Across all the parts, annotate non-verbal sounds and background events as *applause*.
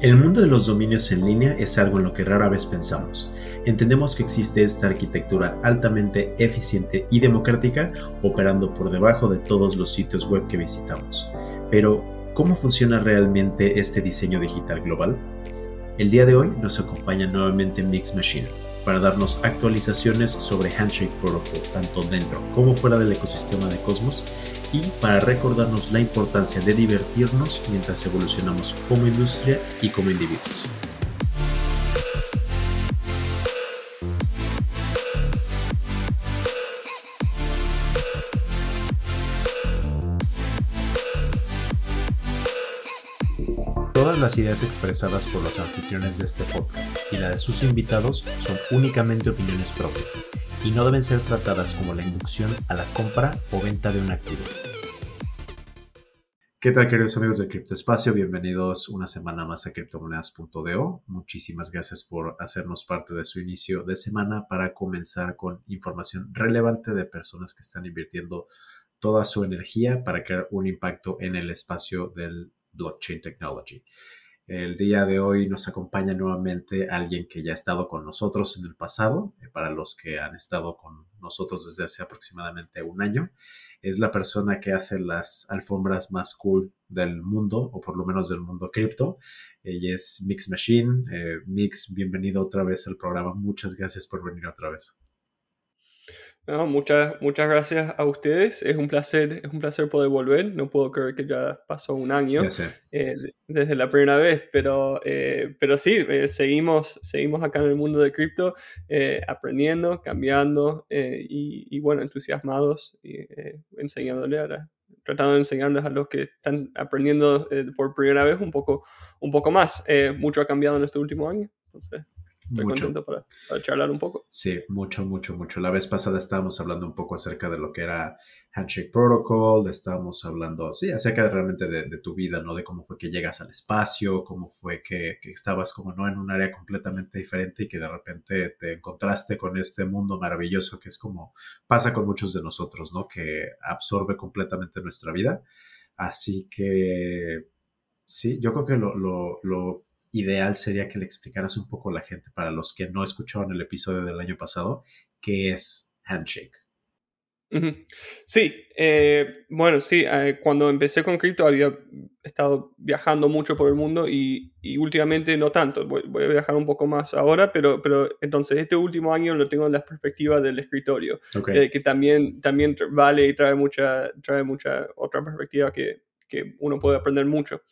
El mundo de los dominios en línea es algo en lo que rara vez pensamos. Entendemos que existe esta arquitectura altamente eficiente y democrática operando por debajo de todos los sitios web que visitamos. Pero, ¿cómo funciona realmente este diseño digital global? El día de hoy nos acompaña nuevamente Mix Machine para darnos actualizaciones sobre Handshake Protocol, tanto dentro como fuera del ecosistema de Cosmos, y para recordarnos la importancia de divertirnos mientras evolucionamos como industria y como individuos. Todas las ideas expresadas por los anfitriones de este podcast y la de sus invitados son únicamente opiniones propias y no deben ser tratadas como la inducción a la compra o venta de un activo. ¿Qué tal queridos amigos de Criptoespacio? Bienvenidos una semana más a criptomonedas.do. Muchísimas gracias por hacernos parte de su inicio de semana para comenzar con información relevante de personas que están invirtiendo toda su energía para crear un impacto en el espacio del blockchain technology. El día de hoy nos acompaña nuevamente alguien que ya ha estado con nosotros en el pasado, eh, para los que han estado con nosotros desde hace aproximadamente un año. Es la persona que hace las alfombras más cool del mundo, o por lo menos del mundo cripto. Ella es Mix Machine. Eh, Mix, bienvenido otra vez al programa. Muchas gracias por venir otra vez muchas, muchas gracias a ustedes. Es un placer, es un placer poder volver. No puedo creer que ya pasó un año eh, desde la primera vez, pero, eh, pero sí, eh, seguimos, seguimos acá en el mundo de cripto, aprendiendo, cambiando y, y, bueno, entusiasmados y enseñándole a tratando de enseñarles a los que están aprendiendo por primera vez un poco, un poco más. mucho ha cambiado en este último año. Entonces, mucho. para, charlar un poco. Sí, mucho, mucho, mucho. La vez pasada estábamos hablando un poco acerca de lo que era Handshake Protocol, estábamos hablando, sí, acerca de, realmente de, tu vida, ¿no? De cómo fue que llegas al espacio, cómo fue que, que, estabas como, ¿no? En un área completamente diferente y que de repente te encontraste con este mundo maravilloso que es como pasa con muchos de nosotros, ¿no? Que absorbe completamente nuestra vida. Así que, sí, yo creo que lo, lo, lo ideal sería que le explicaras un poco a la gente, para los que no escucharon el episodio del año pasado, qué es Handshake. Sí, eh, bueno, sí, eh, cuando empecé con cripto había estado viajando mucho por el mundo y, últimamente no tanto, voy, a viajar un poco más ahora, pero, pero entonces este último año lo tengo en la perspectiva del escritorio, eh, que también, también vale y trae mucha, trae mucha otra perspectiva que, que uno puede aprender mucho.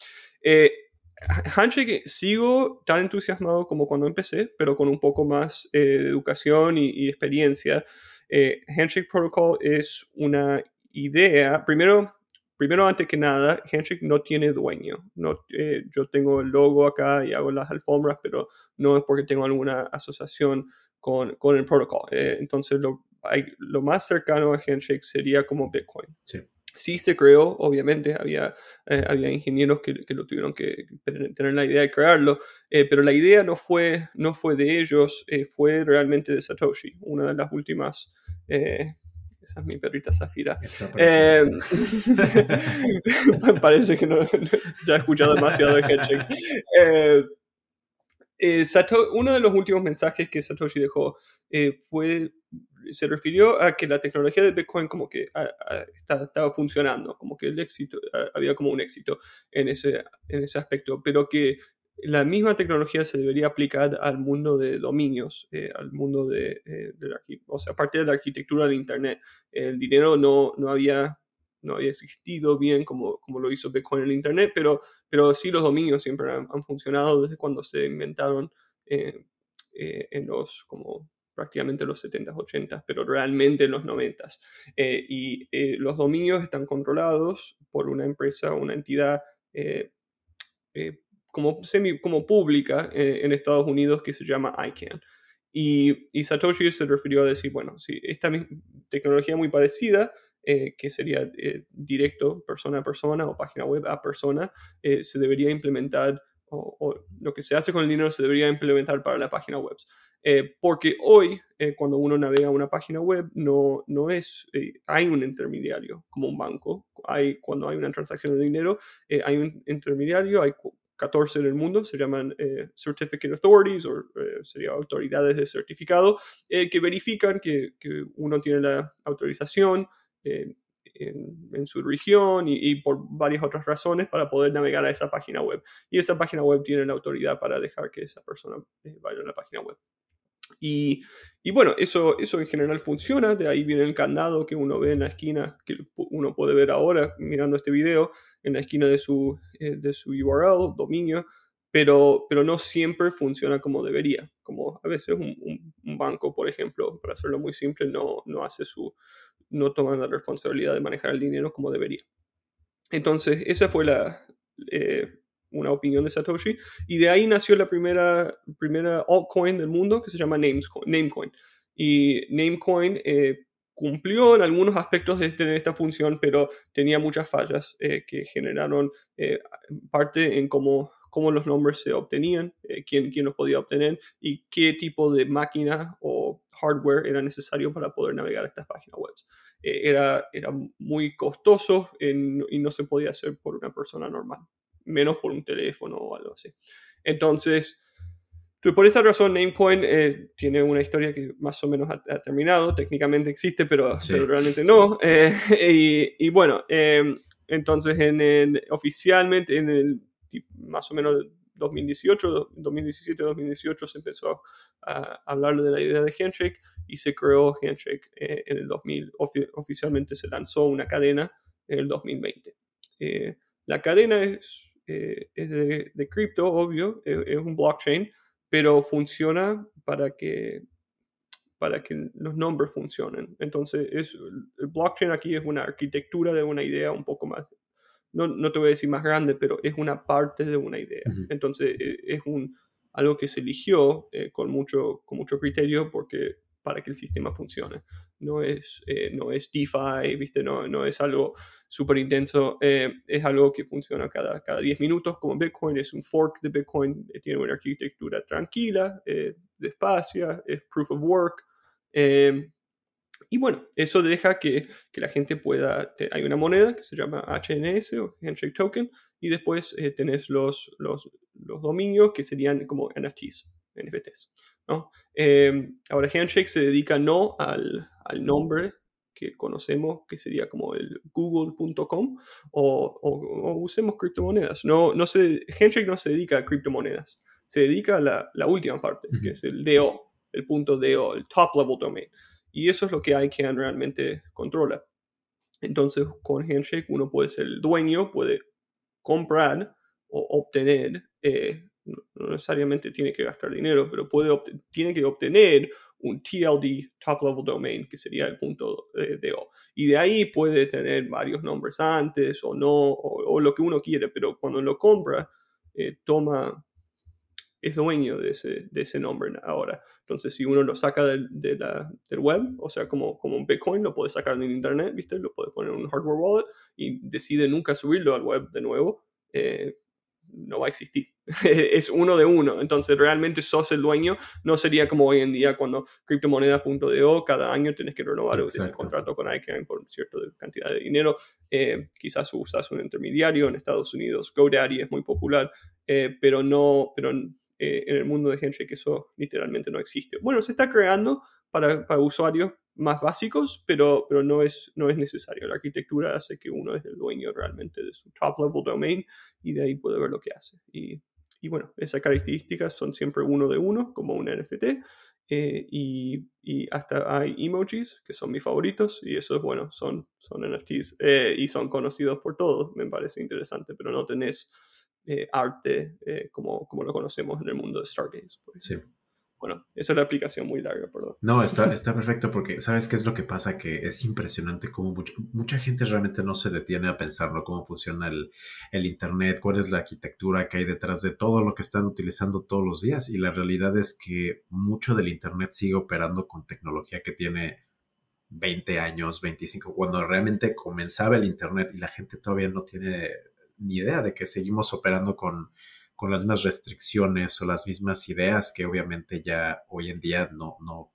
Handshake sigo tan entusiasmado como cuando empecé, pero con un poco más eh, de educación y, experiencia. Eh, Handshake Protocol es una idea, primero, primero antes que nada, Handshake no tiene dueño. No, eh, yo tengo el logo acá y hago las alfombras, pero no es porque tengo alguna asociación con, con el protocolo. entonces, lo, lo más cercano a Handshake sería como Bitcoin. Sí sí se creó, obviamente, había, eh, había ingenieros que, lo tuvieron que tener la idea de crearlo, eh, pero la idea no fue, no fue de ellos, eh, fue realmente de Satoshi, una de las últimas... esa es mi perrita Zafira. *laughs* parece que no, *laughs* ya he escuchado demasiado de Hedgehog. uno de los últimos mensajes que Satoshi dejó fue se refirió a que la tecnología de Bitcoin como que estaba funcionando, como que el éxito, había como un éxito en ese, en ese aspecto, pero que la misma tecnología se debería aplicar al mundo de dominios, eh, al mundo de, eh, la, o sea, aparte de la arquitectura de Internet. El dinero no, no, había, no había existido bien como, como lo hizo Bitcoin en Internet, pero, pero sí los dominios siempre han, funcionado desde cuando se inventaron eh, en los como prácticamente los 70s, 80s, pero realmente en los 90s. Eh, y eh, los dominios están controlados por una empresa, una entidad eh, como, semi, como pública en Estados Unidos que se llama ICANN. Y, y, Satoshi se refirió a decir, bueno, si esta tecnología muy parecida, que sería directo persona a persona o página web a persona, se debería implementar o, lo que se hace con el dinero se debería implementar para la página web. Eh, porque hoy, eh, cuando uno navega una página web, no, no es, eh, hay un intermediario como un banco. Hay, cuando hay una transacción de dinero, hay un intermediario, hay 14 en el mundo, se llaman eh, Certificate Authorities o eh, sería autoridades de certificado, eh, que verifican que, que, uno tiene la autorización en, en, su región y, y, por varias otras razones para poder navegar a esa página web. Y esa página web tiene la autoridad para dejar que esa persona vaya a la página web. Y, y, bueno, eso, eso en general funciona, de ahí viene el candado que uno ve en la esquina, que uno puede ver ahora mirando este video, en la esquina de su, eh, de su URL, dominio, pero, pero no siempre funciona como debería. Como a veces un, banco, por ejemplo, para hacerlo muy simple, no, no hace su, no toma la responsabilidad de manejar el dinero como debería. Entonces, esa fue la, eh, una opinión de Satoshi, y de ahí nació la primera, primera altcoin del mundo que se llama Namecoin. Y Namecoin eh, cumplió en algunos aspectos de tener esta función, pero tenía muchas fallas eh, que generaron eh, parte en cómo, cómo, los nombres se obtenían, quién, quién, los podía obtener y qué tipo de máquina o hardware era necesario para poder navegar estas páginas web. era, era muy costoso y no se podía hacer por una persona normal menos por un teléfono o algo así. Entonces, por esa razón, Namecoin eh, tiene una historia que más o menos ha, terminado. Técnicamente existe, pero, realmente no. Eh, *laughs* y, bueno, em, entonces en el, oficialmente en el más o menos 2018, 2017-2018 se empezó a hablar de la idea de Handshake y se creó Handshake eh, en el 2000. oficialmente se lanzó una cadena en el 2020. la cadena es eh, es de, cripto, obvio, es, es, un blockchain, pero funciona para que, para que los nombres funcionen. Entonces, es, el blockchain aquí es una arquitectura de una idea un poco más, no, no te voy a decir más grande, pero es una parte de una idea. Entonces, e, es un, algo que se eligió eh, con, mucho, con mucho criterio porque para que el sistema funcione. No es, eh, no es DeFi, ¿viste? No, no es algo súper intenso, eh, es algo que funciona cada, cada 10 minutos como Bitcoin, es un fork de Bitcoin, eh, tiene una arquitectura tranquila, despacia, es proof of work. y bueno, eso deja que, que la gente pueda, hay una moneda que se llama HNS o Handshake Token, y después tenés los, los, los dominios que serían como NFTs, NFTs. ¿No? Em, ahora, Handshake se dedica no al, al, nombre que conocemos, que sería como el google.com, o, o, usemos criptomonedas. No, no se, Handshake no se dedica a criptomonedas, se dedica a la, la última parte, que es el DO, el punto DO, el top level domain. Y eso es lo que ICANN realmente controla. Entonces, con Handshake uno puede ser el dueño, puede comprar o obtener eh, no necesariamente tiene que gastar dinero, pero puede tiene que obtener un TLD, Top Level Domain, que sería el punto de, O. Y de ahí puede tener varios nombres antes o no, o, lo que uno quiere, pero cuando lo compra, eh, toma, es dueño de ese, de ese nombre ahora. Entonces, si uno lo saca del, de la, del web, o sea, como, como un Bitcoin, lo puede sacar del internet, ¿viste? Lo puede poner en un hardware wallet y decide nunca subirlo al web de nuevo. Eh, no va a existir. *laughs* es uno de uno. Entonces, realmente sos el dueño. No sería como hoy en día cuando criptomonedas.do cada año tienes que renovar ese contrato con ICANN por cierta cantidad de dinero. Eh, quizás usas un intermediario en Estados Unidos. GoDaddy es muy popular, eh, pero no, pero eh, en el mundo de que eso literalmente no existe. Bueno, se está creando para, para usuarios más básicos, pero, pero no, es, no es necesario. La arquitectura hace que uno es el dueño realmente de su top level domain y de ahí puede ver lo que hace. Y, y bueno, esas características son siempre uno de uno, como un NFT. Eh, y, y, hasta hay emojis, que son mis favoritos, y esos, bueno, son, son NFTs eh, y son conocidos por todos, me parece interesante, pero no tenés eh, arte como, como lo conocemos en el mundo de Stargaze. Sí. Bueno, esa es la aplicación muy larga, perdón. No, *laughs* está, está perfecto porque, ¿sabes qué es lo que pasa? Que es impresionante cómo mucha, gente realmente no se detiene a pensarlo, cómo funciona el, el, Internet, cuál es la arquitectura que hay detrás de todo lo que están utilizando todos los días. Y la realidad es que mucho del Internet sigue operando con tecnología que tiene 20 años, 25, cuando realmente comenzaba el Internet y la gente todavía no tiene ni idea de que seguimos operando con con las mismas restricciones o las mismas ideas que obviamente ya hoy en día no, no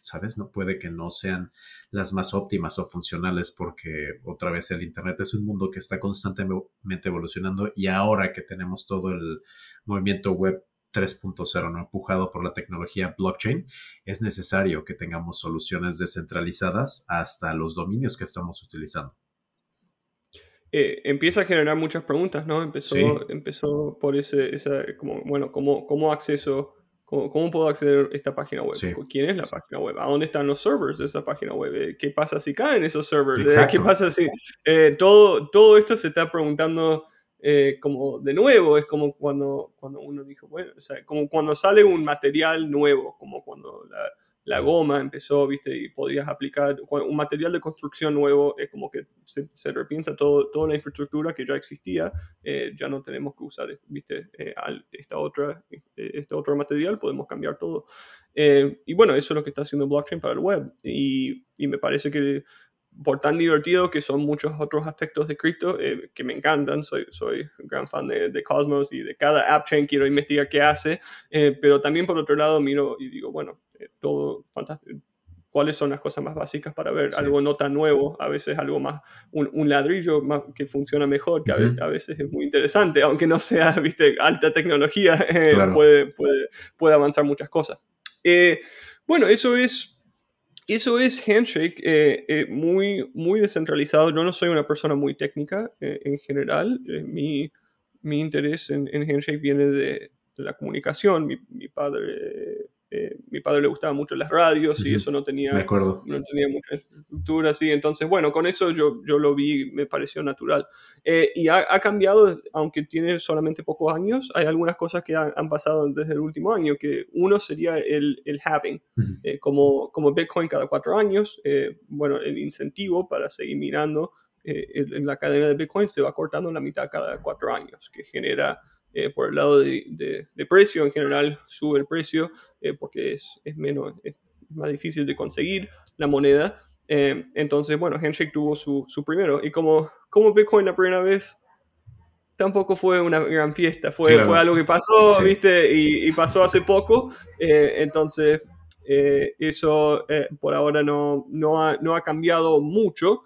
¿sabes? No puede que no sean las más óptimas o funcionales porque otra vez el Internet es un mundo que está constantemente evolucionando y ahora que tenemos todo el movimiento web 3.0, ¿no? empujado por la tecnología blockchain, es necesario que tengamos soluciones descentralizadas hasta los dominios que estamos utilizando. Eh, empieza a generar muchas preguntas, ¿no? Empezó, empezó por ese, esa, como, bueno, ¿cómo, cómo acceso, cómo, puedo acceder a esta página web? ¿Quién es la página web? ¿A dónde están los servers de esa página web? Eh, ¿Qué pasa si caen esos servers? Eh, ¿Qué pasa si todo, todo esto se está preguntando como de nuevo? Es como cuando, cuando uno dijo, bueno, o sea, como cuando sale un material nuevo, como cuando la, la goma empezó, viste, y podías aplicar un material de construcción nuevo, es como que se, repiensa todo, toda la infraestructura que ya existía, eh, ya no tenemos que usar, viste, eh, esta otra, eh, este otro material, podemos cambiar todo. y bueno, eso es lo que está haciendo blockchain para el web, y, y me parece que por tan divertido que son muchos otros aspectos de cripto que me encantan. Soy, soy gran fan de, Cosmos y de cada app chain quiero investigar qué hace, pero también por otro lado miro y digo, bueno, todo fantástico. ¿Cuáles son las cosas más básicas para ver algo no tan nuevo? A veces algo más, un, ladrillo más, que funciona mejor, que a, veces es muy interesante, aunque no sea, *laughs* viste, alta tecnología, *laughs* eh, puede, puede, puede, avanzar muchas cosas. Eh, bueno, eso es, eso es Handshake, muy, muy descentralizado. Yo no soy una persona muy técnica en general. mi, mi interés en, en, Handshake viene de, la comunicación. Mi, mi padre eh, mi padre le gustaba mucho las radios y eso no tenía, no tenía mucha estructura, así. Entonces, bueno, con eso yo, yo lo vi, me pareció natural. Eh, y ha, cambiado, aunque tiene solamente pocos años, hay algunas cosas que han, pasado desde el último año, que uno sería el, el halving, eh, como, como Bitcoin cada cuatro años, bueno, el incentivo para seguir mirando en la cadena de Bitcoin se va cortando en la mitad cada cuatro años, que genera eh, por el lado de, precio en general sube el precio eh, porque es, es menos, es más difícil de conseguir la moneda. Eh, entonces, bueno, Handshake tuvo su, su, primero. Y como, como Bitcoin la primera vez, tampoco fue una gran fiesta. Fue, fue algo que pasó, ¿viste? Y, y, pasó hace poco. entonces, eso por ahora no, no, ha, no ha cambiado mucho.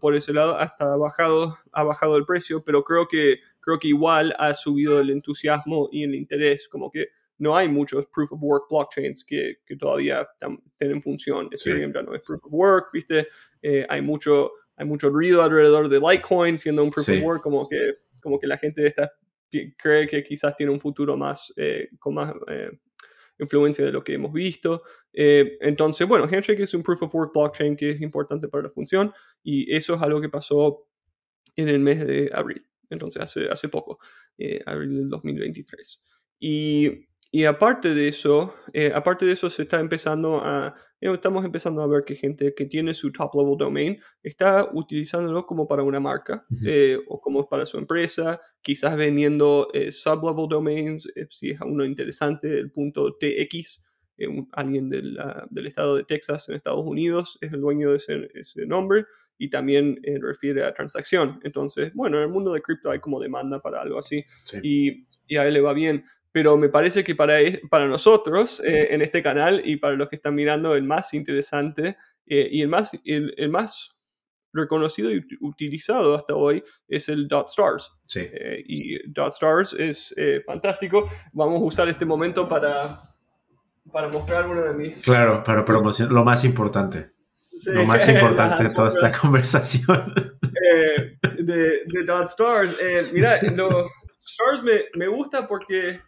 por ese lado, hasta ha bajado, ha bajado el precio, pero creo que creo que igual ha subido el entusiasmo y el interés, como que no hay muchos proof of work blockchains que, que todavía están, en función. Ethereum ya no es proof of work, ¿viste? Eh, hay, mucho, hay mucho ruido alrededor de Litecoin siendo un proof of work, como que, como que la gente está, cree que quizás tiene un futuro más, eh, con más eh, influencia de lo que hemos visto. entonces, bueno, Handshake es un proof of work blockchain que es importante para la función y eso es algo que pasó en el mes de abril entonces hace, hace poco, eh, abril del 2023. Y, y aparte de eso, eh, aparte de eso se está empezando a, eh, estamos empezando a ver que gente que tiene su top level domain está utilizándolo como para una marca o como para su empresa, quizás vendiendo sub level domains, si es uno interesante, el punto TX. alguien del, del, estado de Texas en Estados Unidos es el dueño de ese, ese nombre y también eh, refiere a transacción. Entonces, bueno, en el mundo de cripto hay como demanda para algo así y, y, a él le va bien. Pero me parece que para, e, para nosotros eh, en este canal y para los que están mirando, el más interesante eh, y el más, el, el, más reconocido y utilizado hasta hoy es el Dot Stars. Sí. y Dot Stars es fantástico. Vamos a usar este momento para, para mostrar uno de mis... Claro, para promocionar lo más importante lo más importante *laughs* de toda esta conversación. Eh, de, de Dot Stars. Eh, mira, los Stars me, me gusta porque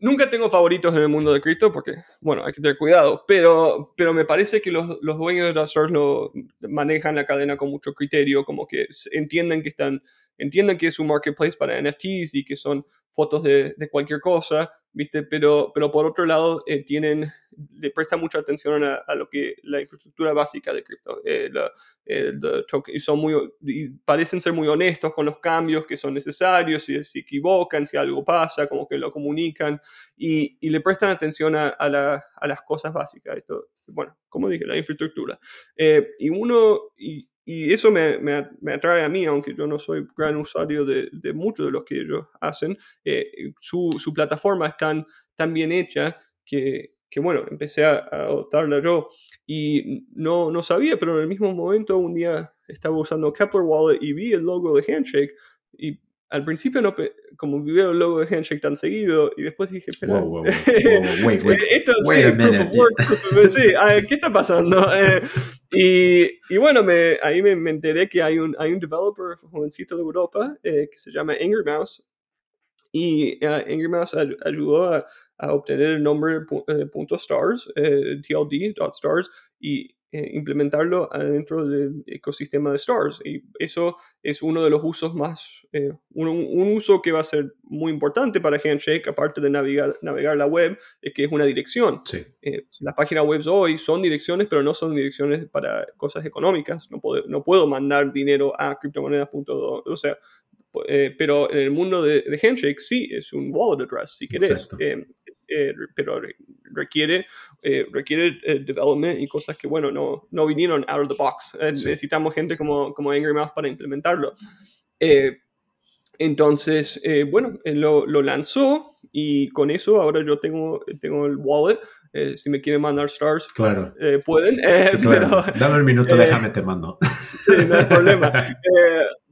nunca tengo favoritos en el mundo de cripto porque, bueno, hay que tener cuidado, pero, pero me parece que los, los dueños de Dot Stars lo manejan la cadena con mucho criterio, como que entienden que están, entienden que es un marketplace para NFTs y que son fotos de, de cualquier cosa, ¿viste? Pero, pero por otro lado, eh, tienen le presta mucha atención a, lo que la infraestructura básica de cripto. Eh, y son muy, parecen ser muy honestos con los cambios que son necesarios, si se equivocan, si algo pasa, como que lo comunican y, y le prestan atención a, a, las cosas básicas. Esto, bueno, como dije, la infraestructura. Eh, y uno, y, y eso me, me, me, atrae a mí, aunque yo no soy gran usuario de, de muchos de los que ellos hacen. Eh, su, su, plataforma es tan, bien hecha que, que bueno, empecé a, adoptarla yo y no, no sabía, pero en el mismo momento un día estaba usando Kepler Wallet y vi el logo de Handshake y al principio no, como vi el logo de Handshake tan seguido y después dije, espera, wow, wow, *laughs* wait, wait, esto sí, proof of work, *laughs* sí, ¿qué está pasando? *laughs* Eh, y, y, bueno, me, ahí me, me, enteré que hay un, hay un developer jovencito de Europa eh, que se llama Angry Mouse y uh, Angry Mouse ayudó a, a obtener el nombre eh, punto .stars, eh, tld.stars, y eh, implementarlo dentro del ecosistema de stars. Y eso es uno de los usos más, un, uso que va a ser muy importante para Handshake, aparte de navegar, navegar la web, es que es una dirección. Sí. las páginas web hoy son direcciones, pero no son direcciones para cosas económicas. No puedo, no puedo mandar dinero a criptomonedas.do. O sea, eh, pero en el mundo de, Handshake sí es un wallet address, si querés, eh, eh, pero requiere, requiere development y cosas que, bueno, no, no vinieron out of the box. Necesitamos gente como, como Angry Mouse para implementarlo. entonces, bueno, lo, lo, lanzó y con eso ahora yo tengo, tengo el wallet. si me quieren mandar stars, claro. pueden. Dame un minuto, déjame te mando. Sí, no hay problema. *laughs*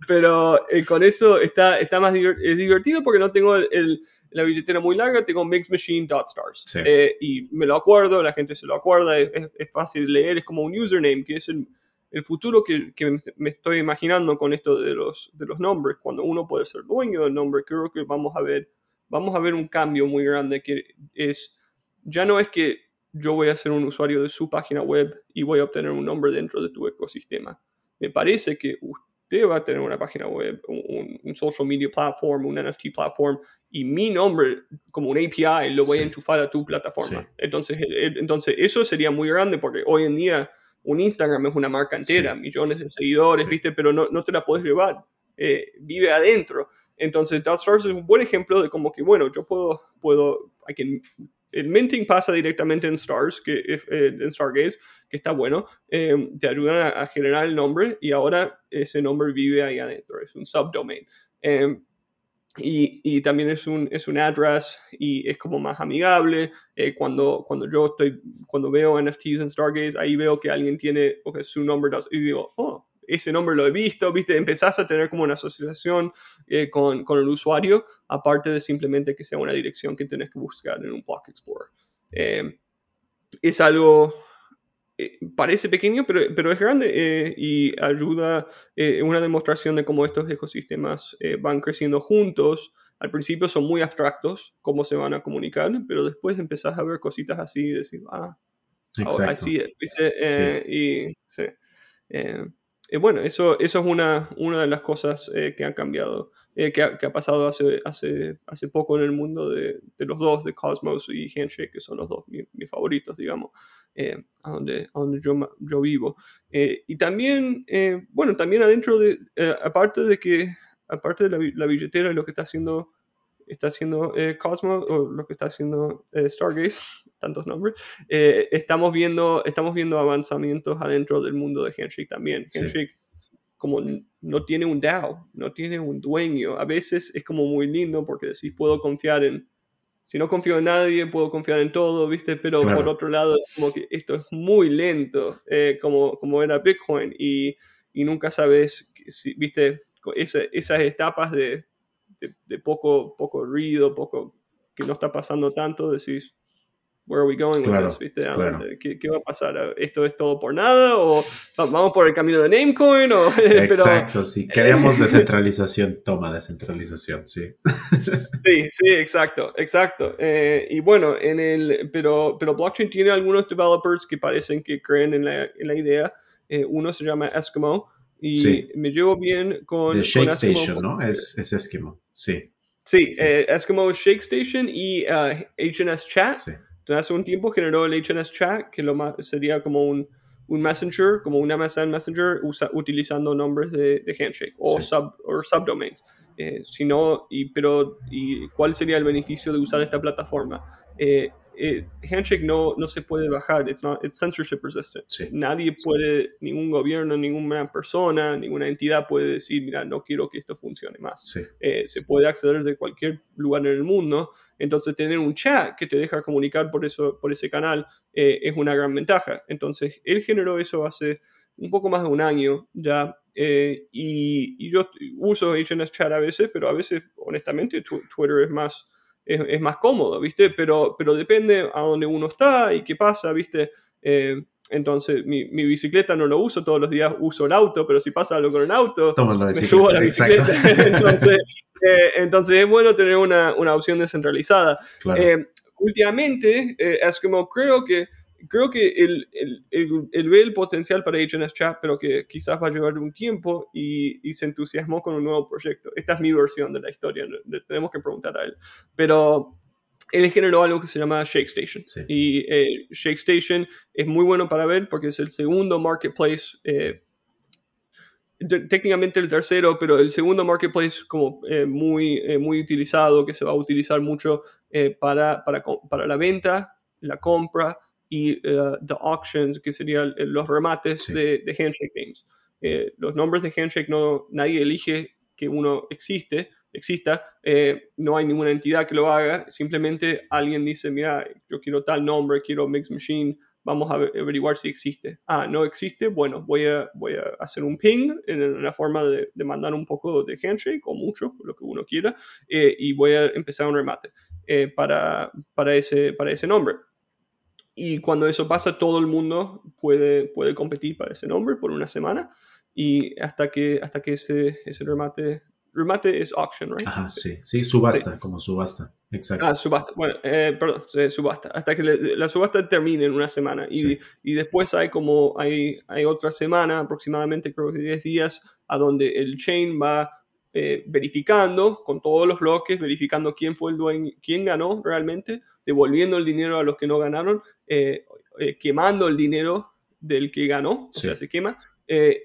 pero eh, con eso está, está más es divertido porque no tengo el, la billetera muy larga, tengo mixmachine.stars. Eh, y me lo acuerdo, la gente se lo acuerda, es, es, fácil de leer, es como un username, que es el, el futuro que, que, me estoy imaginando con esto de los, de los nombres. Cuando uno puede ser dueño del nombre, creo que vamos a ver, vamos a ver un cambio muy grande que es, ya no es que yo voy a ser un usuario de su página web y voy a obtener un nombre dentro de tu ecosistema. Me parece que va a tener una página web, un, social media platform, un NFT platform, y mi nombre como un API lo voy a enchufar a tu plataforma. Entonces, entonces, eso sería muy grande porque hoy en día un Instagram es una marca entera, millones de seguidores, ¿viste? Pero no, no te la puedes llevar, eh, vive adentro. Entonces, DotStars es un buen ejemplo de como que, bueno, yo puedo, puedo, I can el minting pasa directamente en Stars, que, eh, en Stargaze, que está bueno. Eh, te ayudan a, generar el nombre y ahora ese nombre vive ahí adentro, es un subdomain. Eh, y, y, también es un, es un address y es como más amigable. cuando, cuando yo estoy, cuando veo NFTs en Stargaze, ahí veo que alguien tiene okay, su nombre y digo, oh, ese nombre lo he visto, ¿viste? Empezás a tener como una asociación eh, con, con, el usuario, aparte de simplemente que sea una dirección que tenés que buscar en un Block Explorer. Eh, es algo, eh, parece pequeño, pero, pero es grande y ayuda, una demostración de cómo estos ecosistemas van creciendo juntos. Al principio son muy abstractos, cómo se van a comunicar, pero después empezás a ver cositas así y decir, ah, así es, Y, sí eh, bueno, eso, eso es una, una de las cosas eh, que han cambiado, eh, que, ha, pasado hace, hace, hace poco en el mundo de, de, los dos, de Cosmos y Handshake, que son los dos mis, favoritos, digamos, a donde, a donde yo, yo vivo. y también, bueno, también adentro de, aparte de que, aparte de la, la billetera y lo que está haciendo está haciendo Cosmos o lo que está haciendo Stargaze, tantos nombres, eh, estamos, viendo, estamos viendo avanzamientos adentro del mundo de Handshake también. Handshake, como no tiene un DAO, no tiene un dueño, a veces es como muy lindo porque decís, puedo confiar en, si no confío en nadie, puedo confiar en todo, ¿viste? Pero por otro lado, como que esto es muy lento, eh, como, como era Bitcoin, y, y nunca sabes, si, ¿viste? esas etapas de, de, poco, poco ruido, poco que no está pasando tanto, decís, where are we going with this? ¿Viste? ¿Qué, ¿Qué, va a pasar? ¿Esto es todo por nada? ¿O vamos por el camino de Namecoin? O, *laughs* exacto, sí. Queremos *laughs* descentralización, toma descentralización, sí. *laughs* sí, sí, exacto, exacto. Eh, y bueno, en el, pero, pero blockchain tiene algunos developers que parecen que creen en la, en la idea. Eh, uno se llama Eskimo y me llevo bien con... De Shake Station, ¿no? Es, es Eskimo, sí. Sí, sí. Eh, Eskimo Shake Station y HNS uh, Chat. Sí entonces, hace un tiempo generó el HNS Chat, que lo más, sería como un, un messenger, como un MSN Messenger, usa, utilizando nombres de, de Handshake o, sub, o subdomains. Eh, si y, pero, ¿y cuál sería el beneficio de usar esta plataforma? Eh, eh, Handshake no, no se puede bajar, it's, not, it's censorship resistant. Nadie puede, ningún gobierno, ninguna persona, ninguna entidad puede decir, mira, no quiero que esto funcione más. Eh, se puede acceder de cualquier lugar en el mundo, entonces tener un chat que te deja comunicar por, eso, por ese canal eh, es una gran ventaja. Entonces, él generó eso hace un poco más de un año ya. y, yo uso HNS Chat a veces, pero a veces, honestamente, Twitter es más es, más cómodo, ¿viste? Pero, pero depende a dónde uno está y qué pasa, ¿viste? Eh, entonces, mi, mi, bicicleta no lo uso todos los días, uso el auto, pero si pasa algo con el auto, me subo a la bicicleta. *laughs* entonces, eh, entonces, es bueno tener una, una opción descentralizada. Eh, últimamente, Eskimo creo que creo que él, ve el potencial para HNS Chat, pero que quizás va a llevar un tiempo y, se entusiasmó con un nuevo proyecto. Esta es mi versión de la historia, le tenemos que preguntar a él. Pero él generó algo que se llama Shake Station. Y eh, Shake Station es muy bueno para ver porque es el segundo marketplace. Eh, técnicamente el tercero, pero el segundo marketplace como eh, muy, muy utilizado, que se va a utilizar mucho para, para, para la venta, la compra y uh, the auctions, que serían los remates de, Handshake Games. Eh, los nombres de Handshake no, nadie elige que uno existe, exista, eh, no hay ninguna entidad que lo haga, simplemente alguien dice, mira, yo quiero tal nombre, quiero Mix Machine, vamos a averiguar si existe. Ah, no existe, bueno, voy a, voy a hacer un ping en una forma de, de mandar un poco de handshake o mucho, lo que uno quiera, y voy a empezar un remate para, para, ese, para ese nombre. Y cuando eso pasa, todo el mundo puede, puede competir para ese nombre por una semana y hasta que, hasta que ese, ese remate, remate es auction, right? Ajá, sí, sí, subasta, como subasta, exacto. Ah, subasta, bueno, eh, perdón, subasta, hasta que la subasta termine en una semana y, y, después hay como, hay, hay otra semana, aproximadamente creo que 10 días, a donde el chain va eh, verificando con todos los bloques, verificando quién fue el dueño, quién ganó realmente, devolviendo el dinero a los que no ganaron, eh, eh, quemando el dinero del que ganó, o sea, se quema,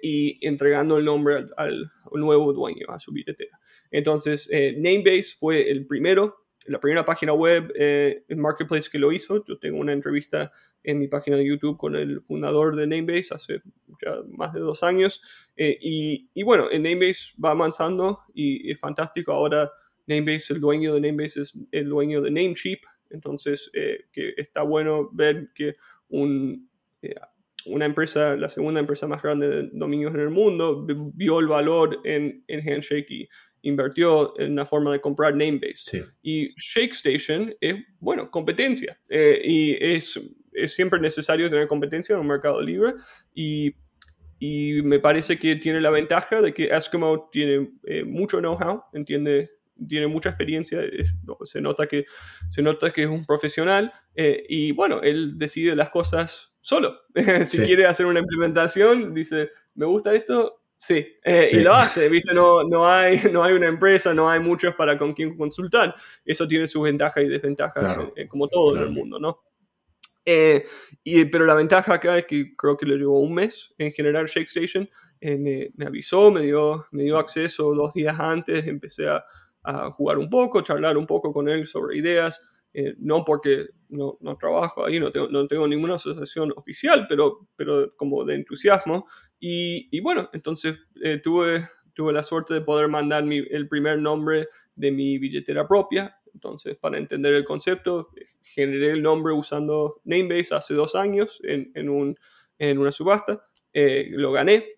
y entregando el nombre al, nuevo dueño, a su billetera. Entonces, Namebase fue el primero, la primera página web, el marketplace que lo hizo. Yo tengo una entrevista en mi página de YouTube con el fundador de Namebase hace ya más de dos años. Eh, y, y, bueno, en Namebase va avanzando y es fantástico. Ahora Namebase, el dueño de Namebase es el dueño de Namecheap. Entonces, eh, que está bueno ver que un, eh, una empresa, la segunda empresa más grande de dominios en el mundo, vio el valor en, en Handshake y invirtió en una forma de comprar Namebase. Y ShakeStation es, bueno, competencia. y es es siempre necesario tener competencia en un mercado libre y, y me parece que tiene la ventaja de que Eskimo tiene eh, mucho know-how, entiende, tiene mucha experiencia, se, nota que, se nota que es un profesional eh, y bueno, él decide las cosas solo. *laughs* si quiere hacer una implementación, dice, me gusta esto, Sí, eh, y lo hace, ¿viste? No, no, hay, *laughs* no hay una empresa, no hay muchos para con quien consultar. Eso tiene sus ventajas y desventajas, como todo en el mundo, ¿no? Eh, y, pero la ventaja acá es que creo que le llevó un mes en generar ShakeStation. Eh, me, me, avisó, me dio, me dio acceso dos días antes, empecé a, a, jugar un poco, charlar un poco con él sobre ideas. Eh, no porque no, no, trabajo ahí, no tengo, ninguna asociación oficial, pero, pero como de entusiasmo. Y, bueno, entonces tuve, tuve la suerte de poder mandar el primer nombre de mi billetera propia entonces, para entender el concepto, generé el nombre usando Namebase hace dos años en una subasta, eh, lo gané,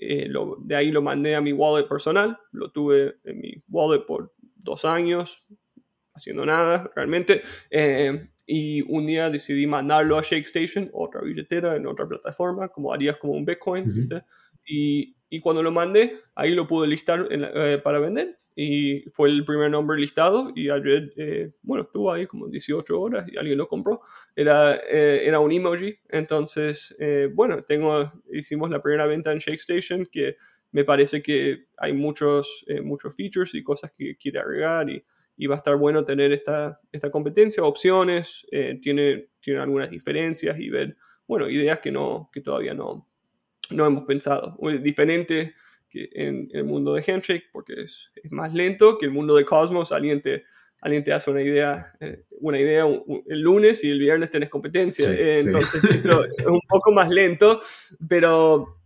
eh, lo, de ahí lo mandé a mi wallet personal, lo tuve en mi wallet por dos años, haciendo nada realmente, eh, y un día decidí mandarlo a ShakeStation, otra billetera en otra plataforma, como harías como un Bitcoin, y, y cuando lo mandé, ahí lo pude listar eh, para vender y fue el primer nombre listado y ayer, eh, bueno, estuvo ahí como 18 horas y alguien lo compró. Era, eh, era un emoji, entonces, bueno, tengo, hicimos la primera venta en ShakeStation que me parece que hay muchos, muchos features y cosas que quiere agregar y, y va a estar bueno tener esta, esta competencia, opciones, tiene, tiene algunas diferencias y ver, bueno, ideas que, no, que todavía no, no hemos pensado. Diferente que en, el mundo de Handshake, porque es, es, más lento que el mundo de Cosmos. Alguien te, alguien te hace una idea, eh, una idea el lunes y el viernes tenés competencia. Eh, entonces, esto *laughs* es un poco más lento, pero,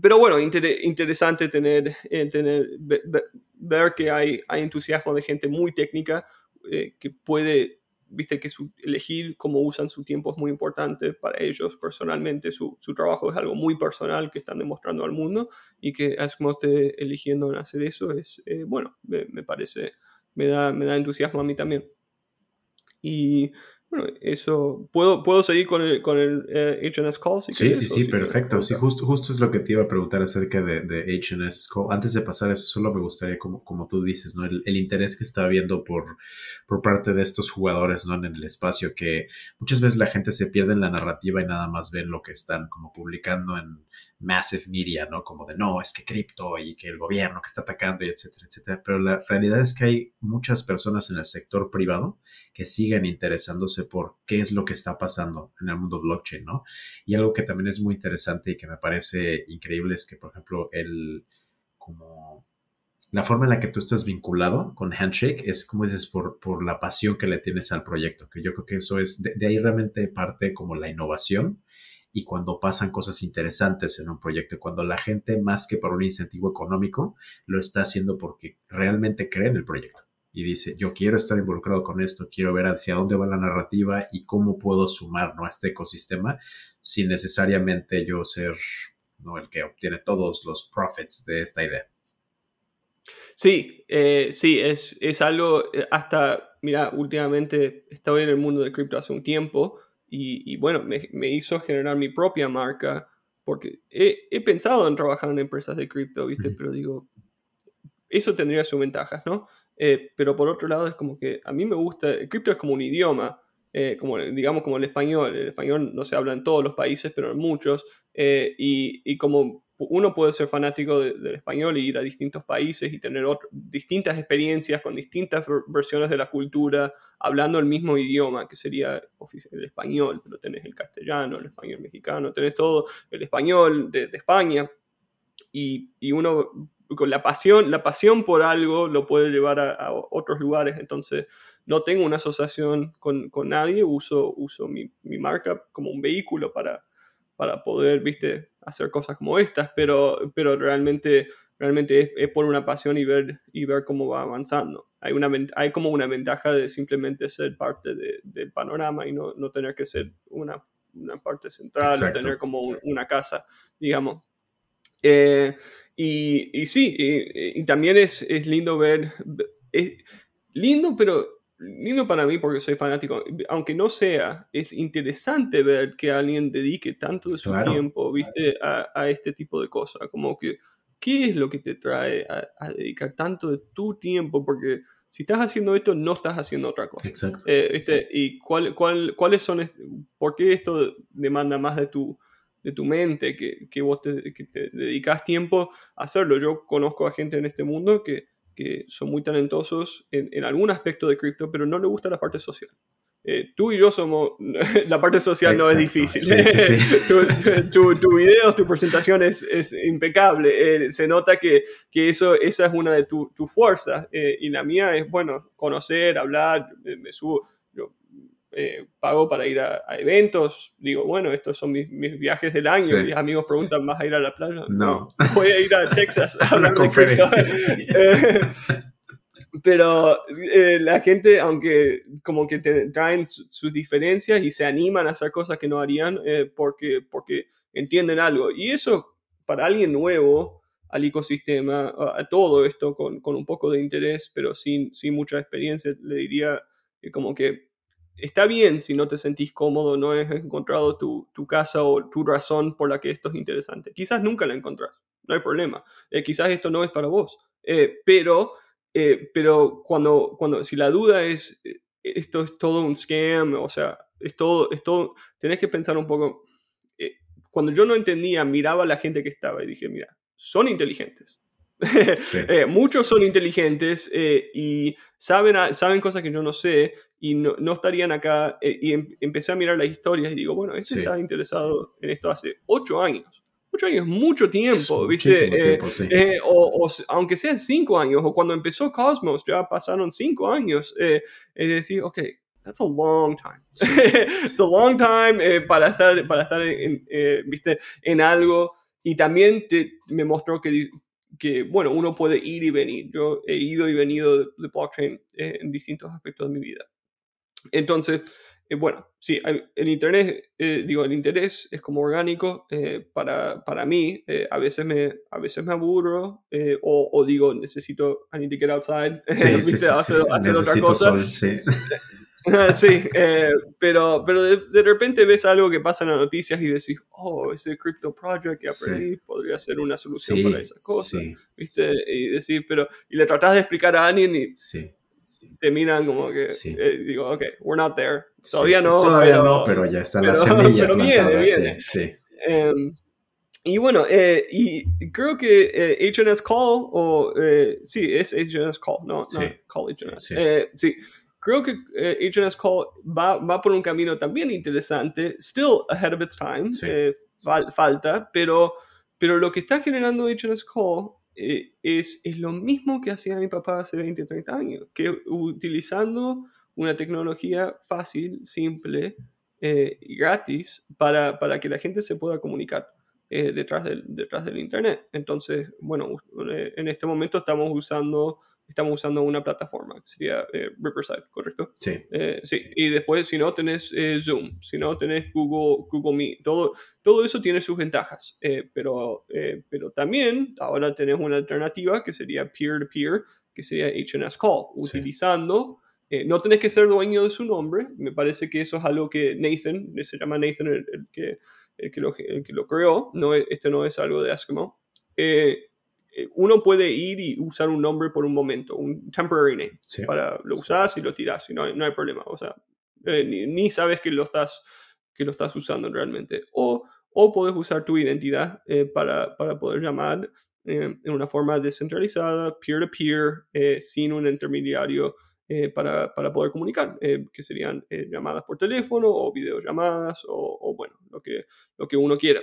pero bueno, interesante tener, eh, tener ver, que hay, hay entusiasmo de gente muy técnica que puede viste que elegir cómo usan su tiempo es muy importante para ellos personalmente. Su, trabajo es algo muy personal que están demostrando al mundo y que como esté eligiendo hacer eso es, bueno, me, me, parece me da, me da entusiasmo a mí también. Y bueno, eso, ¿puedo, puedo seguir con el, con el HNS eh, Call? sí, sí, sí, perfecto. Sí, justo, justo es lo que te iba a preguntar acerca de, de HNS Call. Antes de pasar eso, solo me gustaría, como, como tú dices, ¿no? El, el, interés que está habiendo por, por parte de estos jugadores, ¿no? En el espacio, que muchas veces la gente se pierde en la narrativa y nada más ven lo que están como publicando en massive media, ¿no? Como de no, es que cripto y que el gobierno que está atacando y etcétera, etcétera. Pero la realidad es que hay muchas personas en el sector privado que siguen interesándose por qué es lo que está pasando en el mundo blockchain, ¿no? Y algo que también es muy interesante y que me parece increíble es que, por ejemplo, el como la forma en la que tú estás vinculado con Handshake es, como dices, por, por la pasión que le tienes al proyecto, que yo creo que eso es, de ahí realmente parte como la innovación y cuando pasan cosas interesantes en un proyecto, cuando la gente más que por un incentivo económico lo está haciendo porque realmente cree en el proyecto y dice, yo quiero estar involucrado con esto, quiero ver hacia dónde va la narrativa y cómo puedo sumar ¿no? a este ecosistema sin necesariamente yo ser ¿no? el que obtiene todos los profits de esta idea. Sí, eh, sí, es, es algo, eh, hasta, mira, últimamente estoy en el mundo de cripto hace un tiempo y, bueno, me, hizo generar mi propia marca porque he, pensado en trabajar en empresas de cripto, ¿viste? Pero digo, eso tendría sus ventajas, ¿no? Eh, pero por otro lado es como que a mí me gusta, el cripto es como un idioma, eh, como, digamos como el español, el español no se habla en todos los países, pero en muchos, eh, y, y, como uno puede ser fanático del español y ir a distintos países y tener distintas experiencias con distintas versiones de la cultura, hablando el mismo idioma, que sería el español, pero tenés el castellano, el español mexicano, tenés todo el español de, España, y, uno con la pasión, la pasión por algo lo puede llevar a, otros lugares, entonces no tengo una asociación con, nadie, uso, uso mi, mi marca como un vehículo para para poder, viste, hacer cosas como estas, pero, pero realmente, realmente es, por una pasión y ver, y ver cómo va avanzando. Hay, una, hay como una ventaja de simplemente ser parte del panorama y no, no, tener que ser una, una parte central o tener como una casa, digamos. Eh, y, y, sí, y, y, también es, es lindo ver, es lindo, pero lindo para mí porque soy fanático, aunque no sea, es interesante ver que alguien dedique tanto de su tiempo, viste, a, este tipo de cosas, como que, ¿qué es lo que te trae a, dedicar tanto de tu tiempo? Porque si estás haciendo esto, no estás haciendo otra cosa. Exacto. Eh, ¿Y cuál, cuál, cuáles son, por qué esto demanda más de tu, de tu mente, que, que vos te, que te dedicas tiempo a hacerlo? Yo conozco a gente en este mundo que que son muy talentosos en, algún aspecto de cripto, pero no le gusta la parte social. Eh, tú y yo somos, *laughs* la parte social no es difícil. *laughs* tu, tu, video, tu presentación es, es impecable. Eh, se nota que, que, eso, esa es una de tus fuerzas. Eh, y la mía es, bueno, conocer, hablar, me subo eh, pago para ir a, eventos. Digo, bueno, estos son mis, viajes del año. Mis amigos preguntan, ¿vas a ir a la playa? No. Voy a ir a Texas a *laughs* hablar conferencia. Eh, *laughs* pero eh, la gente, aunque como que traen sus diferencias y se animan a hacer cosas que no harían porque, porque entienden algo. Y eso, para alguien nuevo al ecosistema, a, todo esto con, con, un poco de interés, pero sin, sin mucha experiencia, le diría como que está bien si no te sentís cómodo, no has encontrado tu, casa o tu razón por la que esto es interesante. Quizás nunca la encontrás, no hay problema. Eh, quizás esto no es para vos. Eh, pero eh, pero cuando, cuando, si la duda es, esto es todo un scam, o sea, es todo, es tenés que pensar un poco. cuando yo no entendía, miraba a la gente que estaba y dije, mira, son inteligentes. *laughs* muchos son inteligentes y saben, saben cosas que yo no sé y no, no estarían acá. Eh, y em, empecé a mirar las historias y digo, bueno, este está interesado en esto hace ocho años. Ocho años es mucho tiempo, ¿viste? o, aunque sean cinco años, o cuando empezó Cosmos, ya pasaron cinco años. es decir, ok, that's a long time. *laughs* it's a long time para estar, para estar en, ¿viste? en algo. Y también te, me mostró que que, bueno, uno puede ir y venir. Yo he ido y venido de, blockchain eh, en distintos aspectos de mi vida. Entonces, eh, bueno, sí, el internet, eh, digo, el interés es como orgánico para, para mí. a, veces me, a veces me aburro o, o, digo, necesito, I need to get outside, *laughs* sí, sí, hacer, otra cosa. *laughs* sí, eh, pero, pero de, repente ves algo que pasa en las noticias y decís, oh, ese crypto project que aprendí podría ser una solución para esa cosa. ¿viste? Y decís, pero, y le tratás de explicar a alguien y te miran como que, eh, digo, ok, we're not there. Todavía no. Todavía pero, no, pero ya está la semilla. *laughs* Pero viene, viene. Um, y bueno, eh, y creo que HNS Call, o sí, es HNS Call, no, no Call HNS. sí creo que eh, HNS Call va, va, por un camino también interesante, still ahead of its time, eh, falta, pero, pero lo que está generando HNS Call eh, es, es lo mismo que hacía mi papá hace 20 o 30 años, que utilizando una tecnología fácil, simple y gratis para, para, que la gente se pueda comunicar. detrás, del, detrás del Internet. Entonces, bueno, en este momento estamos usando estamos usando una plataforma, que sería eh, Riverside, ¿correcto? Sí. Eh, sí. Y después, si no, tenés eh, Zoom, si no, tenés Google, Google Meet, todo, todo eso tiene sus ventajas, pero, pero también ahora tenés una alternativa que sería peer-to-peer, que sería HNS Call, utilizando... no tenés que ser dueño de su nombre, me parece que eso es algo que Nathan, se llama Nathan el, que, el que, lo, el que lo creó, no, esto no es algo de Eskimo, eh, uno puede ir y usar un nombre por un momento, un temporary name. Para, lo usas y lo tiras y no hay, no hay problema. O sea, eh, ni, sabes que lo, estás, que lo estás usando realmente. O, o puedes usar tu identidad eh, para, para, poder llamar en una forma descentralizada, peer-to-peer, sin un intermediario. para, para, poder comunicar, que serían llamadas por teléfono o videollamadas o, o, bueno, lo que, lo que uno quiera.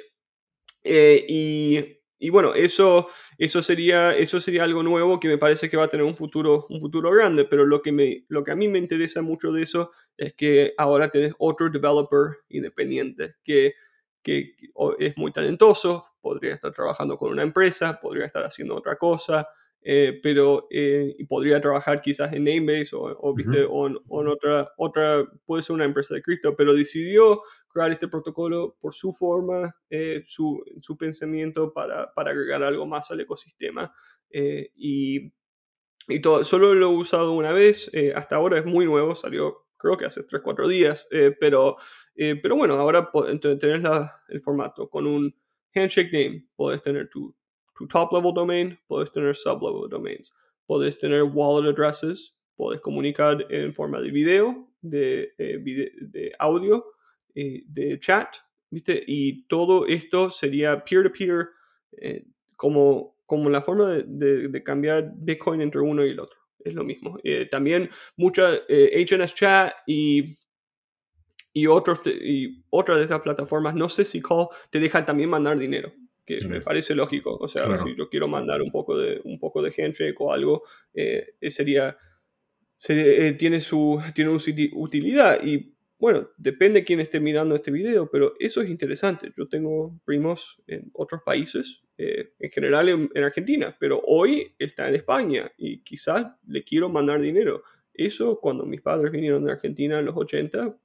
y y bueno, eso, eso, sería, eso sería algo nuevo que me parece que va a tener un futuro, un futuro grande, pero lo que, me, lo que a mí me interesa mucho de eso es que ahora tenés otro developer independiente que, que es muy talentoso, podría estar trabajando con una empresa, podría estar haciendo otra cosa, eh, pero eh, podría trabajar quizás en Namebase o, ¿viste? o, en, otra, otra, puede ser una empresa de cripto, pero decidió crear este protocolo por su forma, eh, su, su, pensamiento para, para, agregar algo más al ecosistema. y, y todo, solo lo he usado una vez, hasta ahora es muy nuevo, salió creo que hace 3, 4 días, pero, pero bueno, ahora tenés la, el formato con un handshake name, puedes tener tu tu top level domain, puedes tener sub level domains, puedes tener wallet addresses, puedes comunicar en forma de video, de, eh, de audio, eh, de chat, ¿viste? Y todo esto sería peer-to-peer eh, como, como la forma de, de, cambiar Bitcoin entre uno y el otro. Es lo mismo. también mucha HNS Chat y y, otros, y otras de estas plataformas, no sé si Call te dejan también mandar dinero que me parece lógico. O sea, si yo quiero mandar un poco de, un poco de handshake o algo, eh, eh, sería, eh, tiene, su, tiene utilidad. Y bueno, depende de quién esté mirando este video, pero eso es interesante. Yo tengo primos en otros países, en general en, en, Argentina, pero hoy está en España y quizás le quiero mandar dinero. Eso cuando mis padres vinieron de Argentina en los 80,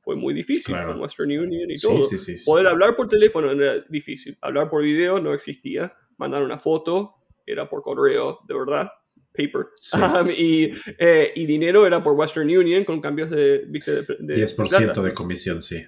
fue muy difícil con Western Union y todo. Poder hablar por teléfono era difícil. Hablar por video no existía. Mandar una foto era por correo, de verdad. Paper. *laughs* Um, y, eh, y, dinero era por Western Union con cambios de... de, 10% de, comisión, sí.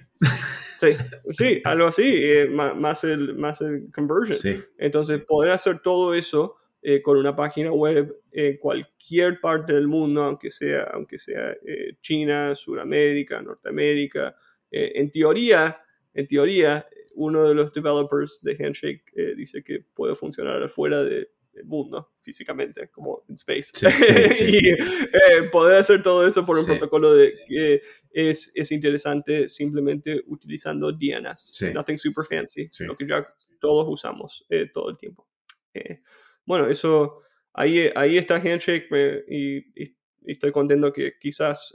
Sí, sí algo así, eh, más, el, más el conversion. Entonces, poder hacer todo eso eh, con una página web en cualquier parte del mundo, aunque sea, aunque sea China, Sudamérica, Norteamérica. En teoría, en teoría, uno de los developers de Handshake dice que puede funcionar afuera de mundo físicamente, como en space. *laughs* y eh, poder hacer todo eso por un protocolo de que es, es, interesante simplemente utilizando DNS. Nothing super fancy, lo que ya todos usamos eh, todo el tiempo. Eh, bueno, eso, ahí, ahí está Handshake y, y, estoy contento que quizás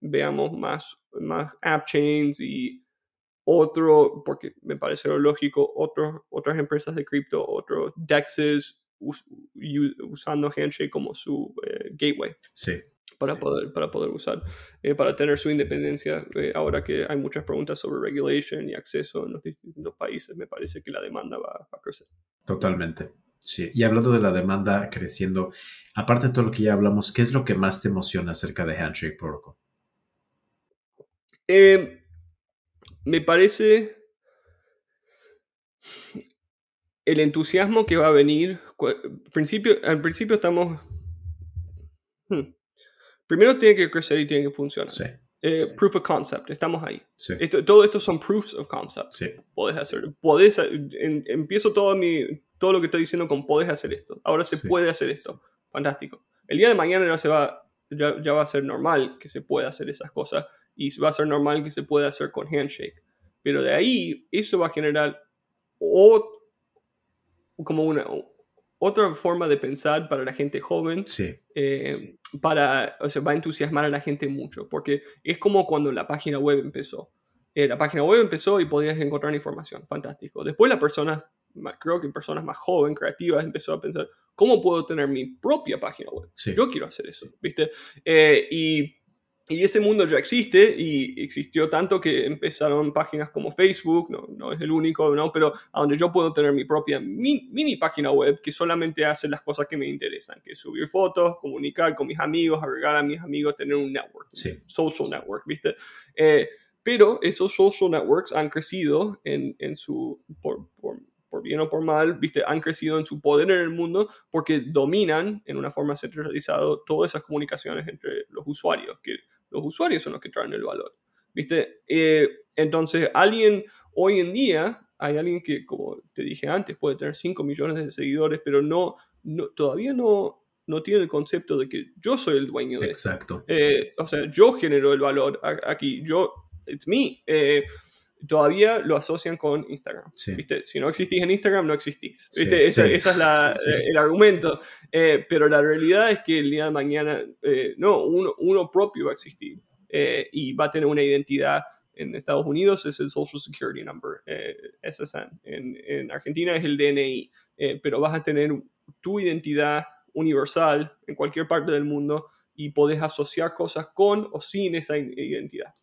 veamos más, más app chains y otro, porque me parece lógico, otras empresas de cripto, otros DEXs usando Handshake como su eh, gateway. Sí. Para, Poder, para poder usar, eh, para tener su independencia. Eh, ahora que hay muchas preguntas sobre regulation y acceso en los distintos países, me parece que la demanda va a crecer. Totalmente. Sí, y hablando de la demanda creciendo, aparte de todo lo que ya hablamos, ¿qué es lo que más te emociona acerca de Handshake Protocol? Eh, me parece el entusiasmo que va a venir. Principio, al principio estamos... Hmm, primero tiene que crecer y tiene que funcionar. Eh, proof of concept, estamos ahí. todo esto son proofs of concept. Podés hacer, podés, empiezo todo, mi, todo lo que estoy diciendo con podés hacer esto. Ahora se puede hacer esto. Fantástico. El día de mañana ya, se va, ya va a ser normal que se pueda hacer esas cosas y va a ser normal que se pueda hacer con Handshake. Pero de ahí, eso va a generar como una, otra forma de pensar para la gente joven. Eh, para, o sea, va a entusiasmar a la gente mucho, porque es como cuando la página web empezó. Eh, la página web empezó y podías encontrar información, fantástico. Después la persona, creo que personas más jóvenes, creativas, empezó a pensar, ¿cómo puedo tener mi propia página web? Yo quiero hacer eso, ¿viste? Eh, y y ese mundo ya existe y existió tanto que empezaron páginas como Facebook, no, no es el único, ¿no? pero a donde yo puedo tener mi propia mini, página web que solamente hace las cosas que me interesan, que es subir fotos, comunicar con mis amigos, agregar a mis amigos, tener un network, social network, ¿viste? Eh, pero esos social networks han crecido en, en su, por, por, por bien o por mal, ¿viste? han crecido en su poder en el mundo porque dominan en una forma centralizada todas esas comunicaciones entre los usuarios, que los usuarios son los que traen el valor. ¿Viste? Eh, entonces, alguien hoy en día, hay alguien que, como te dije antes, puede tener 5 millones de seguidores, pero no, no todavía no, no tiene el concepto de que yo soy el dueño de Exacto. Eh, o sea, yo genero el valor aquí, yo, it's me. Eh, todavía lo asocian con Instagram. ¿viste? Si no existís en Instagram, no existís. ¿viste? Ese es el argumento. Eh, pero la realidad es que el día de mañana, eh, no, uno, uno, propio va a existir eh, y va a tener una identidad. En Estados Unidos es el Social Security Number, SSN. En, en, Argentina es el DNI. pero vas a tener tu identidad universal en cualquier parte del mundo y podés asociar cosas con o sin esa identidad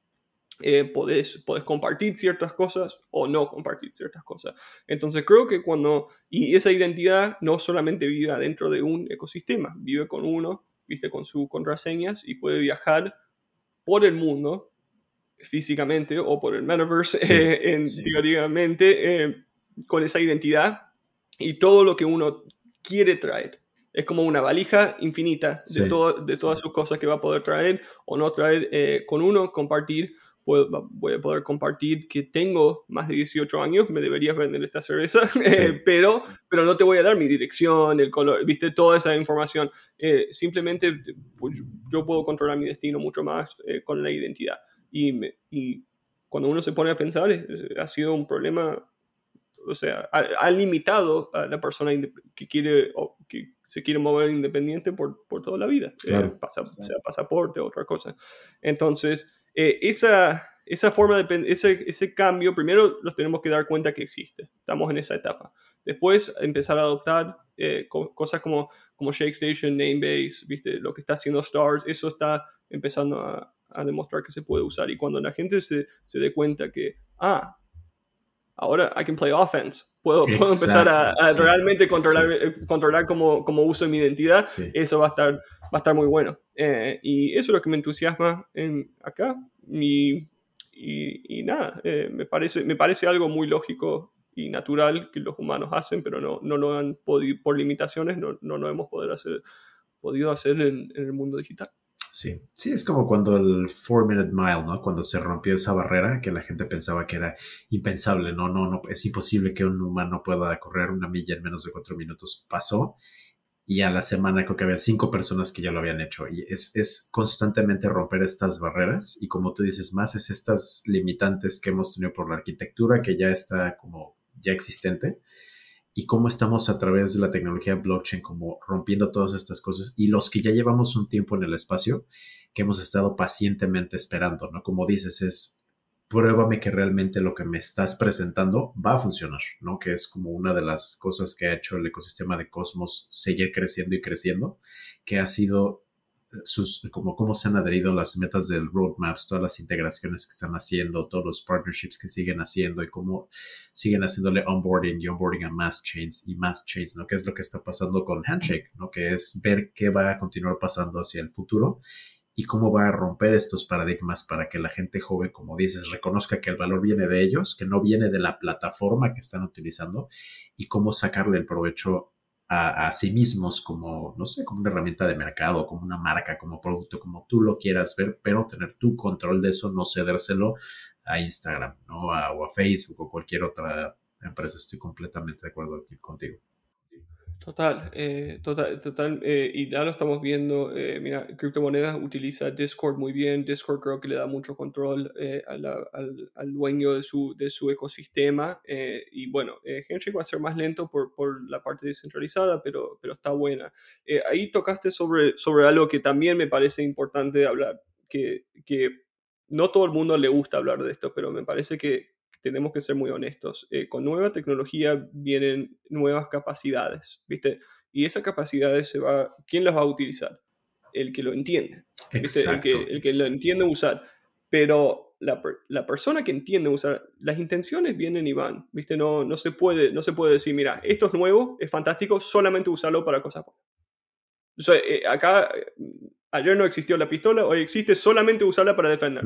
eh, podés, compartir ciertas cosas o no compartir ciertas cosas. Entonces creo que cuando, y esa identidad no solamente vive dentro de un ecosistema, vive con uno, viste, con sus contraseñas y puede viajar por el mundo físicamente o por el metaverse, eh, *laughs* en, eh, con esa identidad y todo lo que uno quiere traer. Es como una valija infinita de, todo, de todas sus cosas que va a poder traer o no traer eh, con uno, compartir voy a poder compartir que tengo más de 18 años, me deberías vender esta cerveza, *laughs* eh, pero, pero no te voy a dar mi dirección, el color, viste, toda esa información. Eh, simplemente pues, yo puedo controlar mi destino mucho más eh, con la identidad. Y, y, cuando uno se pone a pensar, ha sido un problema, o sea, ha, limitado a la persona que quiere o que se quiere mover independiente por, por toda la vida, sea pasaporte otra cosa. Entonces, eh, esa, esa forma de ese, ese cambio, primero los tenemos que dar cuenta que existe. Estamos en esa etapa. Después empezar a adoptar eh, cosas como, como ShakeStation, Namebase, ¿viste? lo que está haciendo Stars, eso está empezando a, a demostrar que se puede usar. Y cuando la gente se, se dé cuenta que, ah, ahora I can play offense. Puedo, puedo empezar a, realmente controlar, eh, controlar cómo, cómo, uso mi identidad. Eso va a estar, va a estar muy bueno. Eh, y eso es lo que me entusiasma en acá. Y, y, nada, eh, me, parece, me parece algo muy lógico y natural que los humanos hacen, pero no, no lo han podido, por limitaciones, no, no lo hemos podido hacer, podido hacer en el mundo digital. Sí, sí, es como cuando el Four Minute Mile, ¿no? Cuando se rompió esa barrera que la gente pensaba que era impensable, no, no, no, es imposible que un humano pueda correr una milla en menos de cuatro minutos. Pasó y a la semana creo que había cinco personas que ya lo habían hecho. Y es, es constantemente romper estas barreras y como tú dices, más es estas limitantes que hemos tenido por la arquitectura que ya está como ya existente y cómo estamos a través de la tecnología blockchain como rompiendo todas estas cosas y los que ya llevamos un tiempo en el espacio que hemos estado pacientemente esperando, ¿no? Como dices, es pruébame que realmente lo que me estás presentando va a funcionar, ¿no? Que es como una de las cosas que ha hecho el ecosistema de Cosmos seguir creciendo y creciendo, que ha sido sus, como cómo se han adherido las metas del roadmaps, todas las integraciones que están haciendo, todos los partnerships que siguen haciendo y cómo siguen haciéndole onboarding y onboarding a más chains y más chains, ¿no? Que es lo que está pasando con Handshake, ¿no? Que es ver qué va a continuar pasando hacia el futuro y cómo va a romper estos paradigmas para que la gente joven, como dices, reconozca que el valor viene de ellos, que no viene de la plataforma que están utilizando y cómo sacarle el provecho a, sí mismos como, no sé, como una herramienta de mercado, como una marca, como producto, como tú lo quieras ver, pero tener tu control de eso, no cedérselo a Instagram, ¿no? o a Facebook o cualquier otra empresa. Estoy completamente de acuerdo contigo. Total, eh, total, total, eh, y ya lo estamos viendo, eh, mira, criptomonedas utiliza Discord muy bien, Discord creo que le da mucho control al, al, dueño de su, de su ecosistema, y bueno, Handshake va a ser más lento por, por, la parte descentralizada, pero, pero está buena. ahí tocaste sobre, sobre algo que también me parece importante hablar, que, que no todo el mundo le gusta hablar de esto, pero me parece que, tenemos que ser muy honestos. Eh, con nueva tecnología vienen nuevas capacidades, ¿viste? Y esas capacidades se va, ¿quién las va a utilizar? El que lo entiende, El, que, el que lo entiende usar. Pero la, la, persona que entiende usar, las intenciones vienen y van, ¿viste? No, no, se puede, no se puede decir, mira, esto es nuevo, es fantástico, solamente usarlo para cosas buenas. Eh, acá, ayer no existió la pistola, hoy existe solamente usarla para defender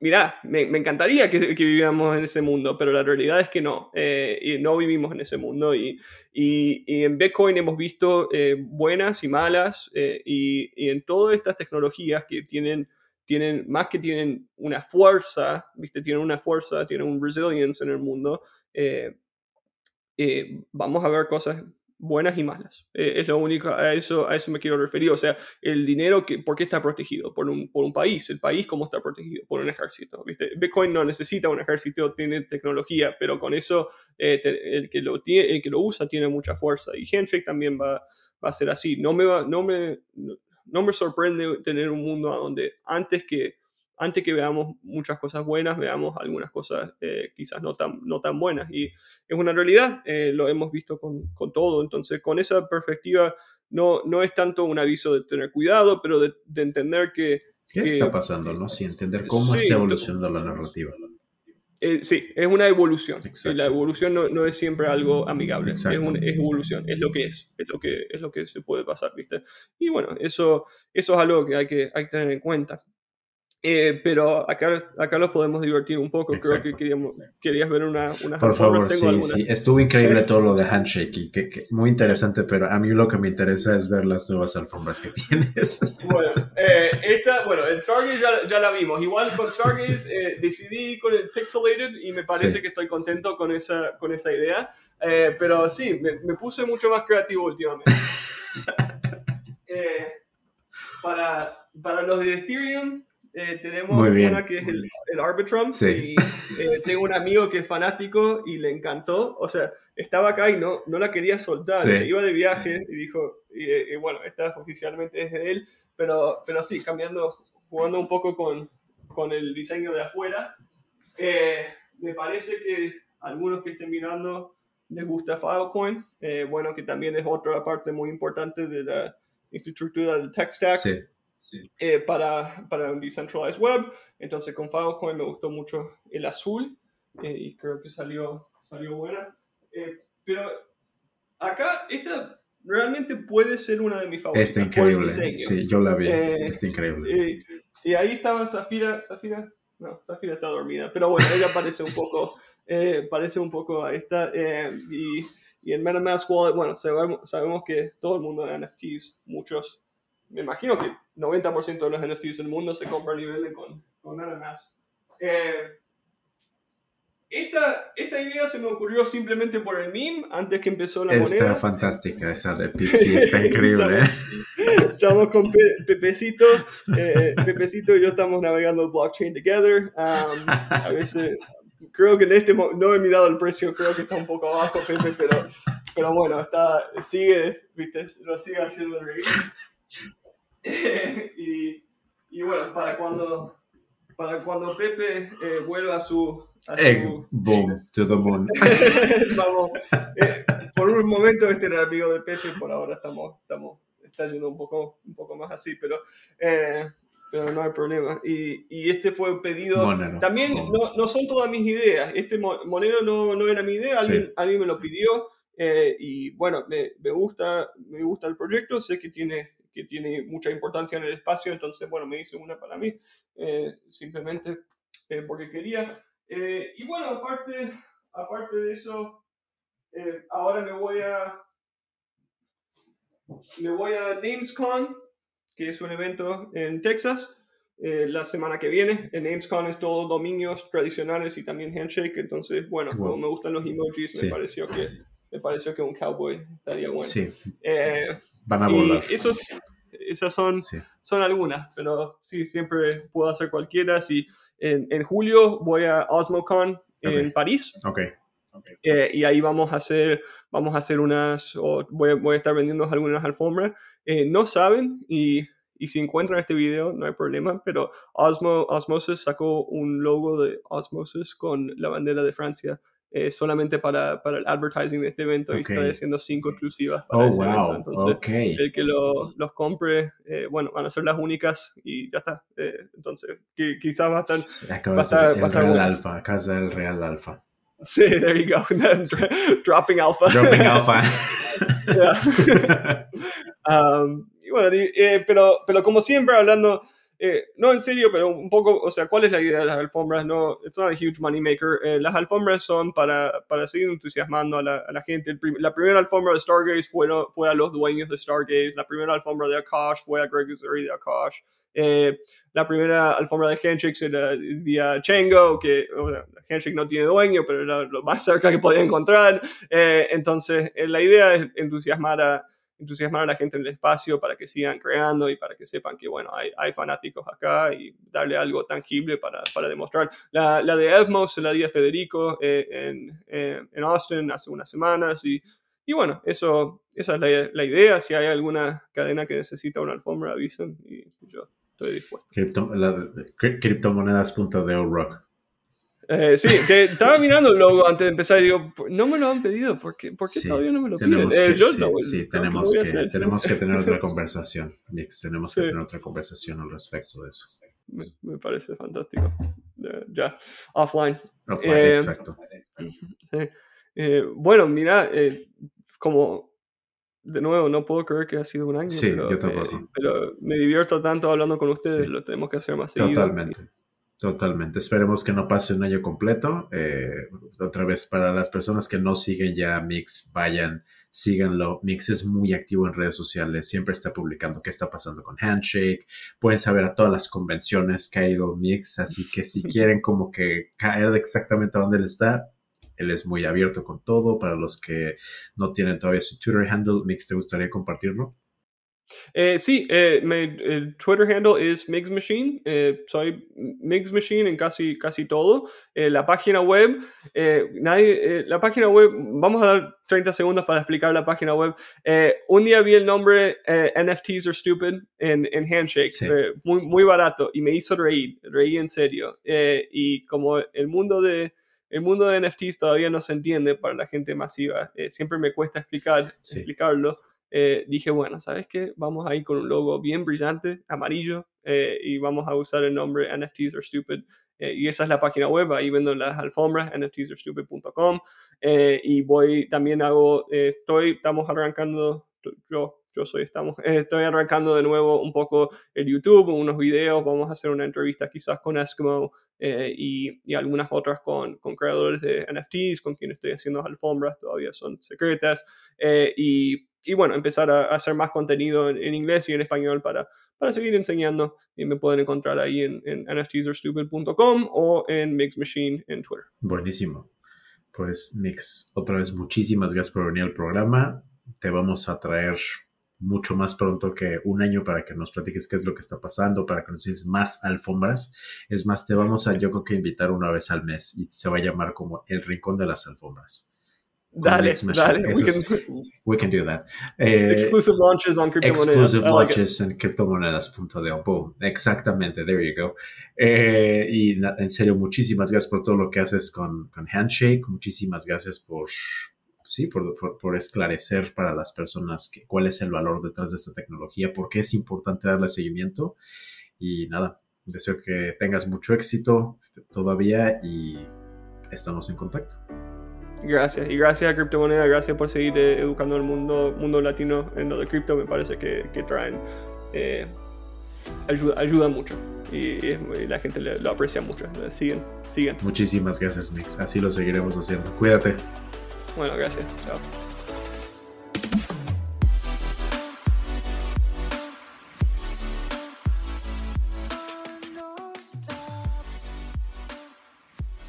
mirá, me, encantaría que, viviéramos en ese mundo, pero la realidad es que no, eh, y no vivimos en ese mundo. Y, y, en Bitcoin hemos visto eh, buenas y malas, eh, y, en todas estas tecnologías que tienen, tienen, más que tienen una fuerza, ¿viste? tienen una fuerza, tienen un resilience en el mundo, vamos a ver cosas buenas y malas. Eh, es lo único, a eso, a eso me quiero referir. O sea, el dinero, que, ¿por qué está protegido? Por un, por un país. El país, ¿cómo está protegido? Por un ejército. Bitcoin no necesita un ejército, tiene tecnología, pero con eso eh, el, que lo tiene, el que lo usa tiene mucha fuerza. Y Handshake también va, va a ser así. No me, va, no, me, no me sorprende tener un mundo donde antes que antes que veamos muchas cosas buenas, veamos algunas cosas eh, quizás no tan, no tan buenas. Y es una realidad, eh, lo hemos visto con, con, todo. Entonces, con esa perspectiva, no, no es tanto un aviso de tener cuidado, pero de, de entender que... ¿Qué está pasando? ¿no? Sí, entender cómo está evolucionando la narrativa. Eh, sí, es una evolución. La evolución no, no, es siempre algo amigable. Es, una, es, evolución, es lo que es, es lo que, es lo que se puede pasar, ¿viste? Y bueno, eso, eso es algo que hay que, hay que tener en cuenta. Eh, pero acá, acá los podemos divertir un poco. Creo que queríamos, querías ver una, una Por favor, sí, sí. Estuvo increíble todo lo de Handshake y que, muy interesante, pero a mí lo que me interesa es ver las nuevas alfombras que *laughs* tienes. Bueno, eh, esta, bueno el Stargaze ya, ya, la vimos. Igual con Stargaze eh, decidí con el Pixelated y me parece que estoy contento con esa, con esa idea. pero sí, me, me, puse mucho más creativo últimamente. *laughs* para, para los de Ethereum eh, tenemos una que es el, el Arbitrum. Y eh, tengo un amigo que es fanático y le encantó. O sea, estaba acá y no, no la quería soltar. Se iba de viaje y dijo, y, bueno, esta oficialmente es de él. Pero, pero sí, cambiando, jugando un poco con, con el diseño de afuera. Eh, me parece que algunos que estén mirando les gusta Filecoin. bueno, que también es otra parte muy importante de la infraestructura del tech stack. Sí. Eh, para, para un decentralized web. Entonces con Filecoin me gustó mucho el azul eh, y creo que salió, salió buena. Eh, pero acá esta realmente puede ser una de mis favoritas. Está increíble. Sí, yo la vi. está increíble. y ahí estaba Zafira. Zafira. No, Zafira está dormida. Pero bueno, ella parece un poco, *laughs* parece un poco a esta. y, y en MetaMask Wallet, bueno, sabemos, sabemos que todo el mundo de NFTs, muchos me imagino que 90% de los NFTs del mundo se compran y venden con, con nada más. Eh, esta, esta idea se me ocurrió simplemente por el meme antes que empezó la Está moneda. fantástica esa de *laughs* Pipsi, está increíble. ¿eh? *laughs* Estamos con Pe- Pepecito, eh, Pepecito y yo estamos navegando blockchain together. Um, a veces, creo que en este no he mirado el precio, creo que está un poco abajo, Pepe, pero, pero bueno, está, sigue, viste, lo sigue haciendo reír. *laughs* y, y bueno, para cuando, para cuando Pepe eh, vuelva a su... A su Egg, boom, *laughs* to the moon. *laughs* Vamos, eh, por un momento este era el amigo de Pepe, por ahora estamos, estamos, está yendo un poco, un poco más así, pero, eh, pero no hay problema. Y, y este fue pedido, Monero. también Boom. no, no son todas mis ideas, este mo- Monero no, no era mi idea, alguien, Sí. alguien me lo Sí. pidió eh, y bueno, me, me, gusta, me gusta el proyecto, sé que tiene, que tiene mucha importancia en el espacio, entonces bueno, me hice una para mí, eh, simplemente eh, porque quería. Eh, y bueno, aparte, aparte de eso, eh, ahora me voy a me voy a NamesCon, que es un evento en Texas, eh, la semana que viene. En NamesCon es todo dominios tradicionales y también handshake, entonces bueno, Wow. como me gustan los emojis, Sí. me pareció que me pareció que un cowboy estaría bueno. Sí, Eh, van a y volar. esos, esas son Sí. son algunas, pero sí, siempre puedo hacer cualquiera. Si en, en julio voy a OsmoCon en Ok. París Ok, eh, y ahí vamos a hacer, vamos a hacer unas, o voy, a- voy a estar vendiendo algunas alfombras. Eh, no saben y, y si encuentran este video no hay problema, pero Osmo, Osmosis sacó un logo de Osmosis con la bandera de Francia. Eh, solamente para, para el advertising de este evento y Ok. estoy haciendo cinco exclusivas para oh ese evento. wow, Entonces, ok. el que lo- los compre, eh, bueno, van a ser las únicas y ya está. Eh, entonces, qui- quizás va a estar. Sí, va a estar- ser va a el estar Real. Alfa, de ser el Real Alfa. Sí, there you go. *laughs* Dropping alpha. Dropping *laughs* Alfa. Yeah. *laughs* Um, y bueno, eh, pero, pero como siempre, hablando, eh, no en serio, pero un poco, o sea, ¿cuál es la idea de las alfombras? No, it's not a huge money maker. Eh, las alfombras son para, para seguir entusiasmando a la, gente. La primera alfombra de Stargaze fue, fue a los dueños de Stargaze. La primera alfombra de Akash fue a Greg Uzuri de Akash. Eh, la primera alfombra de Handshake era de Chango, que o sea, Handshake no tiene dueño, pero era lo más cerca que podía encontrar. Entonces, la idea es entusiasmar a, entusiasmar a la gente en el espacio para que sigan creando y para que sepan que, bueno, hay, hay fanáticos acá y darle algo tangible para, para demostrar. La, la de Evmos la di a Federico eh, en, eh, en Austin hace unas semanas y, y bueno, eso, esa es la, la, idea. Si hay alguna cadena que necesita una alfombra, avisen y yo estoy dispuesto. Cripto, criptomonedas.de rock. Eh, sí, que estaba mirando el logo antes de empezar y digo, no me lo han pedido, ¿por qué, ¿por qué sí, todavía no me lo piden? Que, eh, yo sí, no, sí, no, tenemos, no que, tenemos que tener otra *laughs* conversación, Nix, tenemos que tener otra conversación al respecto de eso. Me, me parece fantástico. Uh, ya, offline. Offline, eh, exacto. Bueno, mira, como de nuevo, no puedo creer que ha sido un año. Sí, pero, yo tampoco. pero me divierto tanto hablando con ustedes, lo tenemos que hacer más seguido. Totalmente. Totalmente. Esperemos que no pase un año completo. Eh, otra vez, para las personas que no siguen ya Mix, vayan, síganlo. Mix es muy activo en redes sociales, siempre está publicando qué está pasando con Handshake. Pueden saber a todas las convenciones que ha ido Mix, así que si *laughs* quieren como que caer exactamente a dónde él está, él es muy abierto con todo. Para los que no tienen todavía su Twitter handle, Mix, ¿te gustaría compartirlo? Eh, sí, eh, me, el Twitter handle es Migs Machine. Eh, soy Migs Machine en casi, casi todo. Eh, la página web, nadie, la página web, vamos a dar 30 segundos para explicar la página web. un día vi el nombre NFTs are stupid en, en Handshake, sí. muy, muy barato, y me hizo reír, reí en serio. y como el mundo de el mundo de NFTs todavía no se entiende para la gente masiva. Eh, siempre me cuesta explicar, sí. explicarlo. Eh, dije, bueno, ¿sabes qué? Vamos a ir con un logo bien brillante, amarillo, eh, y vamos a usar el nombre NFTs are stupid. Eh, y esa es la página web, ahí vendo las alfombras, nftsaresstupid.com. Eh, y voy, también hago, estoy, estamos arrancando, yo, yo soy, estamos, estoy arrancando de nuevo un poco el YouTube, unos videos, vamos a hacer una entrevista quizás con Eskimo y, y, algunas otras con, con, creadores de NFTs, con quienes estoy haciendo alfombras, todavía son secretas, y, y, bueno, empezar a, hacer más contenido en, en, inglés y en español para, para seguir enseñando. Y me pueden encontrar ahí en, en nftsarestupid.com o en Mix Machine en Twitter. Buenísimo. Pues Mix, otra vez muchísimas gracias por venir al programa. Te vamos a traer mucho más pronto que un año para que nos platiques qué es lo que está pasando, para que nos des más alfombras. Es más, te vamos a yo creo que invitar una vez al mes y se va a llamar como el rincón de las alfombras. Dale, dale. We can, we can, do that. Eh, exclusive launches on cryptomonedas. Exclusive launches en cryptomonedas.de. Boom. Exactamente. There you go. Eh, y en serio, muchísimas gracias por todo lo que haces con, con Handshake. Muchísimas gracias por, sí, por, por, esclarecer para las personas que, cuál es el valor detrás de esta tecnología, por qué es importante darle seguimiento. Y nada, deseo que tengas mucho éxito este, todavía y estamos en contacto. Gracias, y gracias a Criptomoneda, gracias por seguir eh, educando al mundo, mundo latino en lo de cripto, me parece que, que traen, eh, ayuda, ayuda mucho y, la gente lo aprecia mucho. Siguen, siguen. Muchísimas gracias, Mix, así lo seguiremos haciendo. Cuídate. Bueno, gracias. Chao.